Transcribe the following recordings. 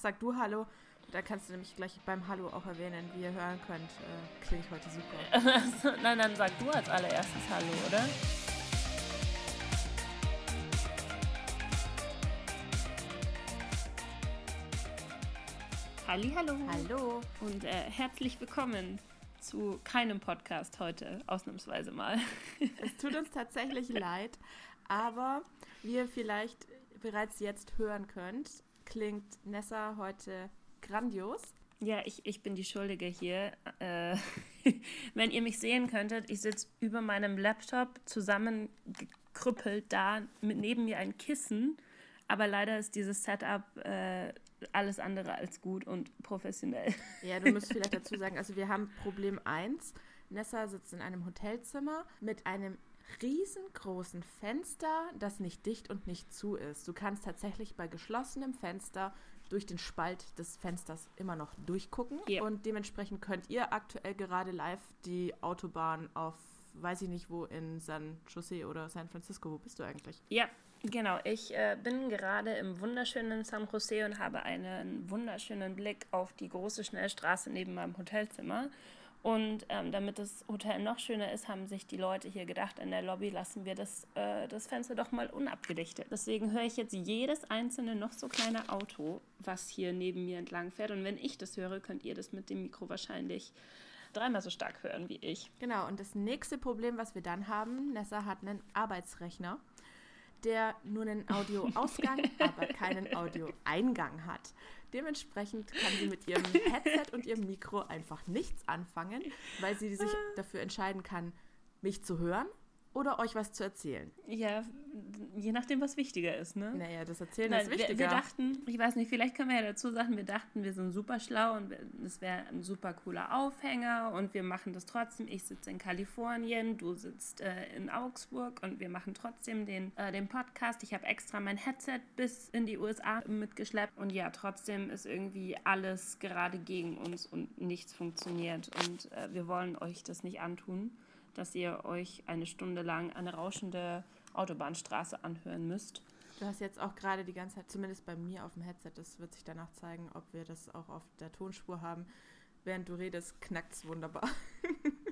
sag du Hallo. Da kannst du nämlich gleich beim Hallo auch erwähnen, wie ihr hören könnt. Äh, klinge ich heute super. Nein, dann sag du als allererstes Hallo, oder? Halli, hallo. Hallo. Und äh, herzlich willkommen zu keinem Podcast heute, ausnahmsweise mal. Es tut uns tatsächlich leid, aber wie ihr vielleicht bereits jetzt hören könnt, klingt Nessa heute grandios. Ja, ich, ich bin die Schuldige hier. Äh, wenn ihr mich sehen könntet, ich sitze über meinem Laptop zusammengekrüppelt da, mit neben mir ein Kissen. Aber leider ist dieses Setup äh, alles andere als gut und professionell. Ja, du musst vielleicht dazu sagen, also wir haben Problem 1. Nessa sitzt in einem Hotelzimmer mit einem riesengroßen Fenster, das nicht dicht und nicht zu ist. Du kannst tatsächlich bei geschlossenem Fenster durch den Spalt des Fensters immer noch durchgucken. Ja. Und dementsprechend könnt ihr aktuell gerade live die Autobahn auf, weiß ich nicht wo, in San Jose oder San Francisco. Wo bist du eigentlich? Ja, genau. Ich äh, bin gerade im wunderschönen San Jose und habe einen wunderschönen Blick auf die große Schnellstraße neben meinem Hotelzimmer. Und ähm, damit das Hotel noch schöner ist, haben sich die Leute hier gedacht, in der Lobby lassen wir das, äh, das Fenster doch mal unabgedichtet. Deswegen höre ich jetzt jedes einzelne noch so kleine Auto, was hier neben mir entlang fährt. Und wenn ich das höre, könnt ihr das mit dem Mikro wahrscheinlich dreimal so stark hören wie ich. Genau, und das nächste Problem, was wir dann haben, Nessa hat einen Arbeitsrechner, der nur einen Audioausgang, aber keinen Audioeingang hat. Dementsprechend kann sie mit ihrem Headset und ihrem Mikro einfach nichts anfangen, weil sie sich dafür entscheiden kann, mich zu hören oder euch was zu erzählen. Ja, je nachdem, was wichtiger ist, ne? Naja, das Erzählen Nein, ist wir, wichtiger. wir dachten, ich weiß nicht, vielleicht können wir ja dazu sagen, wir dachten, wir sind super schlau und wir- es wäre ein super cooler Aufhänger und wir machen das trotzdem. Ich sitze in Kalifornien, du sitzt äh, in Augsburg und wir machen trotzdem den, äh, den Podcast. Ich habe extra mein Headset bis in die USA mitgeschleppt und ja, trotzdem ist irgendwie alles gerade gegen uns und nichts funktioniert und äh, wir wollen euch das nicht antun, dass ihr euch eine Stunde lang eine rauschende Autobahnstraße anhören müsst. Du hast jetzt auch gerade die ganze Zeit, zumindest bei mir auf dem Headset, das wird sich danach zeigen, ob wir das auch auf der Tonspur haben. Während du redest, knackt es wunderbar.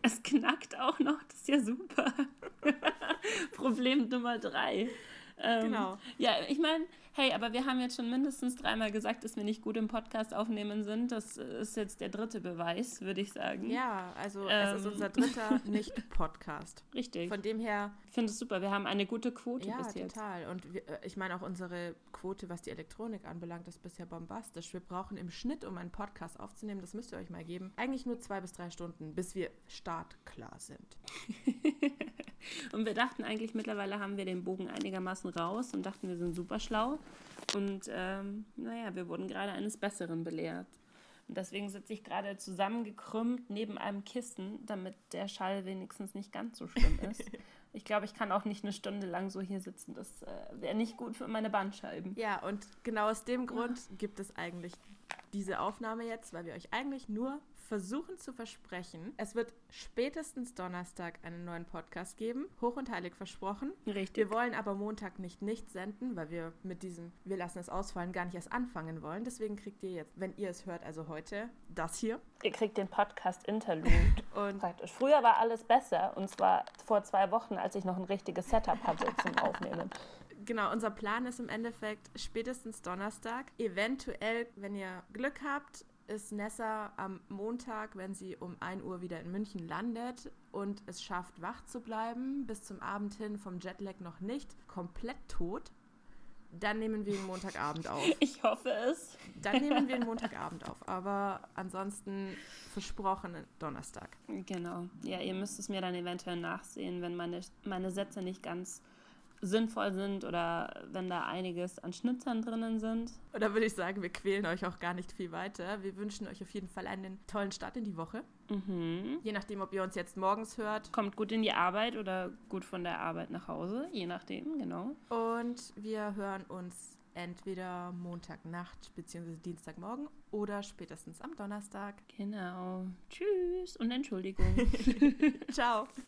Es knackt auch noch, das ist ja super. Problem Nummer drei. Ähm, Genau. Ja, ich meine, hey, aber wir haben jetzt schon mindestens dreimal gesagt, dass wir nicht gut im Podcast aufnehmen sind. Das ist jetzt der dritte Beweis, würde ich sagen. Ja, also es ist Ähm. unser dritter Nicht-Podcast. Richtig. Von dem her, ich finde es super. Wir haben eine gute Quote ja, bis jetzt. total. Und wir, äh, ich meine auch unsere Quote, was die Elektronik anbelangt, ist bisher bombastisch. Wir brauchen im Schnitt, um einen Podcast aufzunehmen, das müsst ihr euch mal geben, eigentlich nur zwei bis drei Stunden, bis wir startklar sind. Und wir dachten eigentlich, mittlerweile haben wir den Bogen einigermaßen raus und dachten, wir sind super schlau. Und ähm, naja, wir wurden gerade eines Besseren belehrt. Und deswegen sitze ich gerade zusammengekrümmt neben einem Kissen, damit der Schall wenigstens nicht ganz so schlimm ist. ich glaube, ich kann auch nicht eine Stunde lang so hier sitzen. Das äh, wäre nicht gut für meine Bandscheiben. Ja, und genau aus dem Grund gibt es eigentlich diese Aufnahme jetzt, weil wir euch eigentlich nur versuchen zu versprechen, es wird spätestens Donnerstag einen neuen Podcast geben, hoch und heilig versprochen. Richtig. Wir wollen aber Montag nicht nicht senden, weil wir mit diesem Wir lassen es ausfallen gar nicht erst anfangen wollen. Deswegen kriegt ihr jetzt, wenn ihr es hört, also heute, das hier. Ihr kriegt den Podcast Interlude. Und Praktisch. Früher war alles besser und zwar vor zwei Wochen, als ich noch ein richtiges Setup hatte zum Aufnehmen. genau, unser Plan ist im Endeffekt spätestens Donnerstag. Eventuell, wenn ihr Glück habt, ist Nessa am Montag, wenn sie um 1 Uhr wieder in München landet und es schafft, wach zu bleiben, bis zum Abend hin vom Jetlag noch nicht, komplett tot. Dann nehmen wir ihn Montagabend auf. Ich hoffe es. Dann nehmen wir ihn Montagabend auf. Aber ansonsten versprochen Donnerstag. Genau. Ja, ihr müsst es mir dann eventuell nachsehen, wenn meine, meine Sätze nicht ganz sinnvoll sind oder wenn da einiges an Schnitzern drinnen sind. Da würde ich sagen, wir quälen euch auch gar nicht viel weiter. Wir wünschen euch auf jeden Fall einen tollen Start in die Woche. Mhm. Je nachdem, ob ihr uns jetzt morgens hört. Kommt gut in die Arbeit oder gut von der Arbeit nach Hause, je nachdem, genau. Und wir hören uns entweder Montagnacht bzw. Dienstagmorgen oder spätestens am Donnerstag. Genau. Tschüss und Entschuldigung. Ciao.